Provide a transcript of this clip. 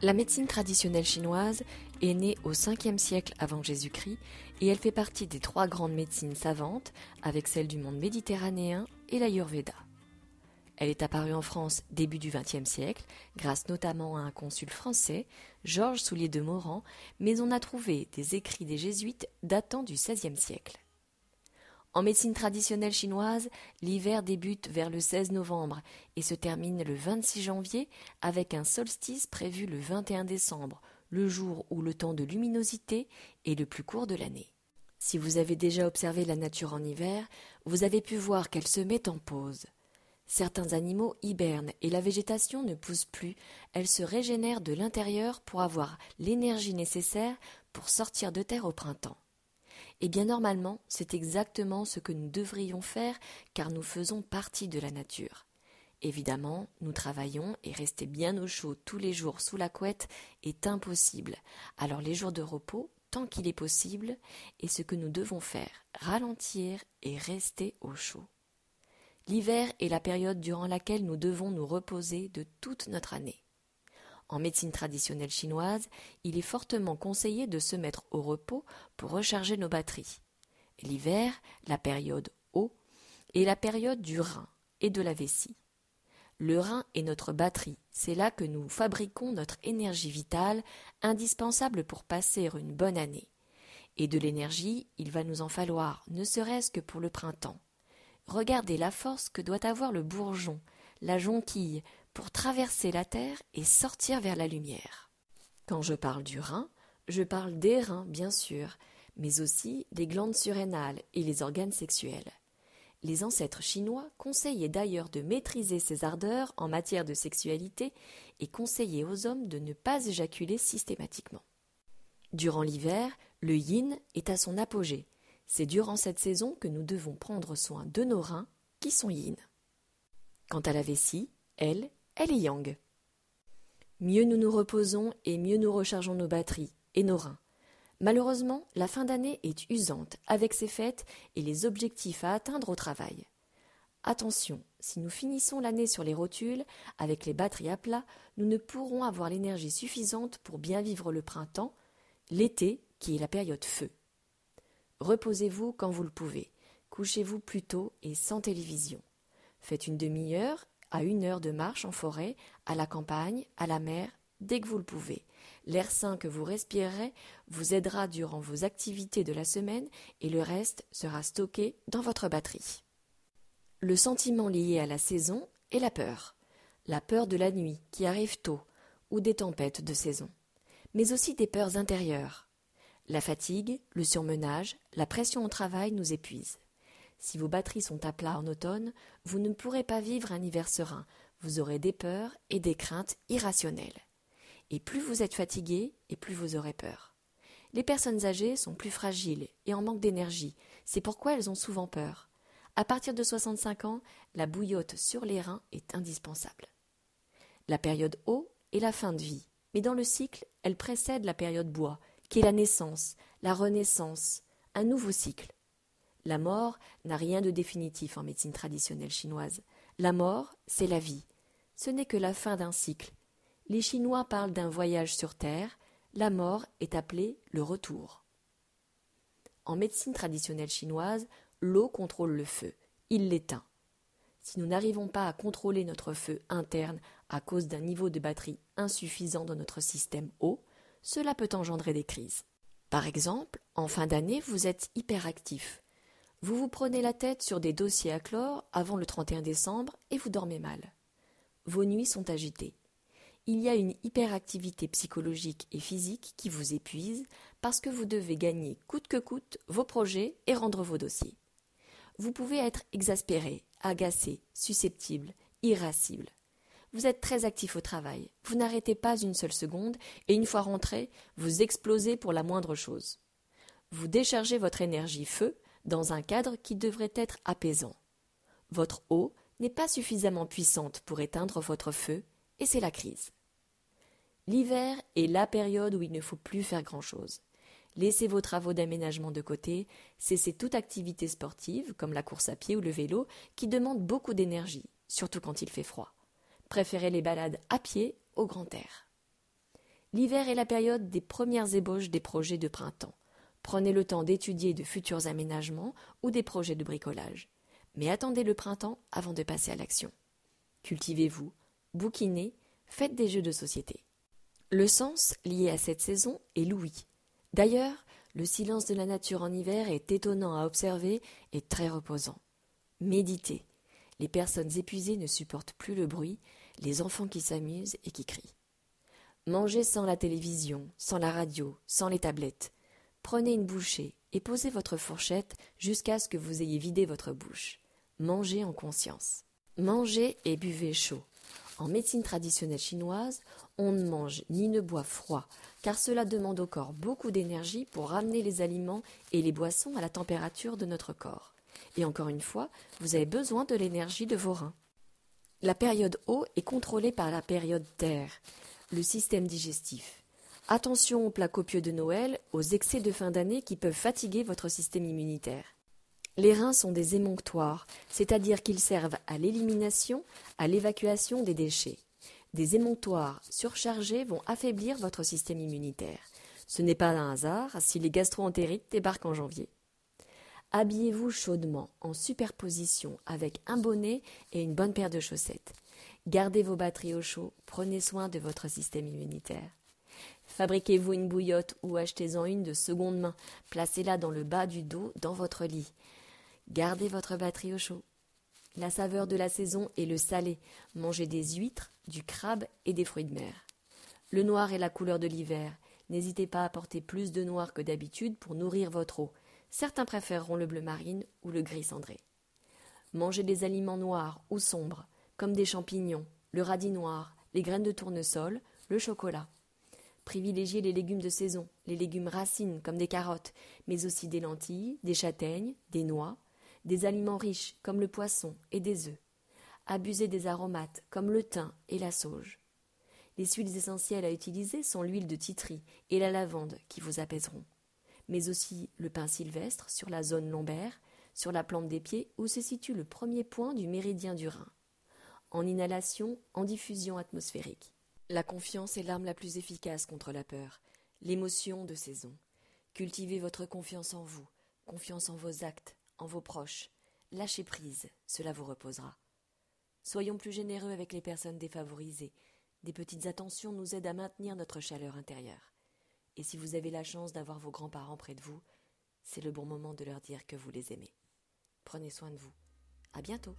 La médecine traditionnelle chinoise est née au 5e siècle avant Jésus-Christ et elle fait partie des trois grandes médecines savantes avec celle du monde méditerranéen et l'Ayurveda. Elle est apparue en France début du XXe siècle, grâce notamment à un consul français, Georges Soulier de Morand, mais on a trouvé des écrits des jésuites datant du XVIe siècle. En médecine traditionnelle chinoise, l'hiver débute vers le 16 novembre et se termine le 26 janvier avec un solstice prévu le 21 décembre, le jour où le temps de luminosité est le plus court de l'année. Si vous avez déjà observé la nature en hiver, vous avez pu voir qu'elle se met en pause. Certains animaux hibernent et la végétation ne pousse plus, elle se régénère de l'intérieur pour avoir l'énergie nécessaire pour sortir de terre au printemps. Eh bien normalement, c'est exactement ce que nous devrions faire car nous faisons partie de la nature. Évidemment, nous travaillons et rester bien au chaud tous les jours sous la couette est impossible. Alors les jours de repos, tant qu'il est possible, est ce que nous devons faire, ralentir et rester au chaud. L'hiver est la période durant laquelle nous devons nous reposer de toute notre année. En médecine traditionnelle chinoise, il est fortement conseillé de se mettre au repos pour recharger nos batteries. L'hiver, la période eau, est la période du rein et de la vessie. Le rein est notre batterie, c'est là que nous fabriquons notre énergie vitale, indispensable pour passer une bonne année. Et de l'énergie, il va nous en falloir, ne serait-ce que pour le printemps. Regardez la force que doit avoir le bourgeon, la jonquille, pour traverser la terre et sortir vers la lumière. Quand je parle du rein, je parle des reins, bien sûr, mais aussi des glandes surrénales et les organes sexuels. Les ancêtres chinois conseillaient d'ailleurs de maîtriser ses ardeurs en matière de sexualité et conseillaient aux hommes de ne pas éjaculer systématiquement. Durant l'hiver, le yin est à son apogée. C'est durant cette saison que nous devons prendre soin de nos reins, qui sont yin. Quant à la vessie, elle, yang. Mieux nous nous reposons et mieux nous rechargeons nos batteries et nos reins. Malheureusement, la fin d'année est usante avec ses fêtes et les objectifs à atteindre au travail. Attention, si nous finissons l'année sur les rotules, avec les batteries à plat, nous ne pourrons avoir l'énergie suffisante pour bien vivre le printemps, l'été, qui est la période feu. Reposez-vous quand vous le pouvez. Couchez-vous plus tôt et sans télévision. Faites une demi-heure à une heure de marche en forêt, à la campagne, à la mer, dès que vous le pouvez. L'air sain que vous respirerez vous aidera durant vos activités de la semaine et le reste sera stocké dans votre batterie. Le sentiment lié à la saison est la peur. La peur de la nuit qui arrive tôt ou des tempêtes de saison, mais aussi des peurs intérieures. La fatigue, le surmenage, la pression au travail nous épuisent. Si vos batteries sont à plat en automne, vous ne pourrez pas vivre un hiver serein, vous aurez des peurs et des craintes irrationnelles. Et plus vous êtes fatigué, et plus vous aurez peur. Les personnes âgées sont plus fragiles et en manque d'énergie, c'est pourquoi elles ont souvent peur. À partir de 65 ans, la bouillotte sur les reins est indispensable. La période eau est la fin de vie, mais dans le cycle, elle précède la période bois, qui est la naissance, la renaissance, un nouveau cycle. La mort n'a rien de définitif en médecine traditionnelle chinoise. La mort, c'est la vie. Ce n'est que la fin d'un cycle. Les Chinois parlent d'un voyage sur Terre. La mort est appelée le retour. En médecine traditionnelle chinoise, l'eau contrôle le feu. Il l'éteint. Si nous n'arrivons pas à contrôler notre feu interne à cause d'un niveau de batterie insuffisant dans notre système eau, cela peut engendrer des crises. Par exemple, en fin d'année, vous êtes hyperactif. Vous vous prenez la tête sur des dossiers à clore avant le 31 décembre et vous dormez mal. Vos nuits sont agitées. Il y a une hyperactivité psychologique et physique qui vous épuise parce que vous devez gagner coûte que coûte vos projets et rendre vos dossiers. Vous pouvez être exaspéré, agacé, susceptible, irascible. vous êtes très actif au travail, vous n'arrêtez pas une seule seconde, et une fois rentré, vous explosez pour la moindre chose. Vous déchargez votre énergie feu dans un cadre qui devrait être apaisant. Votre eau n'est pas suffisamment puissante pour éteindre votre feu, et c'est la crise. L'hiver est la période où il ne faut plus faire grand-chose. Laissez vos travaux d'aménagement de côté, cessez toute activité sportive, comme la course à pied ou le vélo, qui demande beaucoup d'énergie, surtout quand il fait froid. Préférez les balades à pied au grand air. L'hiver est la période des premières ébauches des projets de printemps. Prenez le temps d'étudier de futurs aménagements ou des projets de bricolage. Mais attendez le printemps avant de passer à l'action. Cultivez-vous, bouquinez, faites des jeux de société. Le sens lié à cette saison est l'ouïe. D'ailleurs, le silence de la nature en hiver est étonnant à observer et très reposant. Méditez. Les personnes épuisées ne supportent plus le bruit, les enfants qui s'amusent et qui crient. Mangez sans la télévision, sans la radio, sans les tablettes. Prenez une bouchée et posez votre fourchette jusqu'à ce que vous ayez vidé votre bouche. Mangez en conscience. Mangez et buvez chaud. En médecine traditionnelle chinoise, on ne mange ni ne boit froid, car cela demande au corps beaucoup d'énergie pour ramener les aliments et les boissons à la température de notre corps. Et encore une fois, vous avez besoin de l'énergie de vos reins. La période eau est contrôlée par la période terre, le système digestif. Attention aux plats copieux de Noël, aux excès de fin d'année qui peuvent fatiguer votre système immunitaire. Les reins sont des émonctoires, c'est-à-dire qu'ils servent à l'élimination, à l'évacuation des déchets. Des émonctoires surchargés vont affaiblir votre système immunitaire. Ce n'est pas un hasard si les gastroentérites débarquent en janvier. Habillez-vous chaudement en superposition avec un bonnet et une bonne paire de chaussettes. Gardez vos batteries au chaud, prenez soin de votre système immunitaire. Fabriquez-vous une bouillotte ou achetez-en une de seconde main. Placez-la dans le bas du dos, dans votre lit. Gardez votre batterie au chaud. La saveur de la saison est le salé. Mangez des huîtres, du crabe et des fruits de mer. Le noir est la couleur de l'hiver. N'hésitez pas à porter plus de noir que d'habitude pour nourrir votre eau. Certains préféreront le bleu marine ou le gris cendré. Mangez des aliments noirs ou sombres, comme des champignons, le radis noir, les graines de tournesol, le chocolat. Privilégiez les légumes de saison, les légumes racines comme des carottes, mais aussi des lentilles, des châtaignes, des noix, des aliments riches comme le poisson et des œufs. Abusez des aromates comme le thym et la sauge. Les huiles essentielles à utiliser sont l'huile de titri et la lavande qui vous apaiseront, mais aussi le pain sylvestre sur la zone lombaire, sur la plante des pieds où se situe le premier point du méridien du rein. En inhalation, en diffusion atmosphérique. La confiance est l'arme la plus efficace contre la peur, l'émotion de saison. Cultivez votre confiance en vous, confiance en vos actes, en vos proches. Lâchez prise, cela vous reposera. Soyons plus généreux avec les personnes défavorisées. Des petites attentions nous aident à maintenir notre chaleur intérieure. Et si vous avez la chance d'avoir vos grands-parents près de vous, c'est le bon moment de leur dire que vous les aimez. Prenez soin de vous. À bientôt.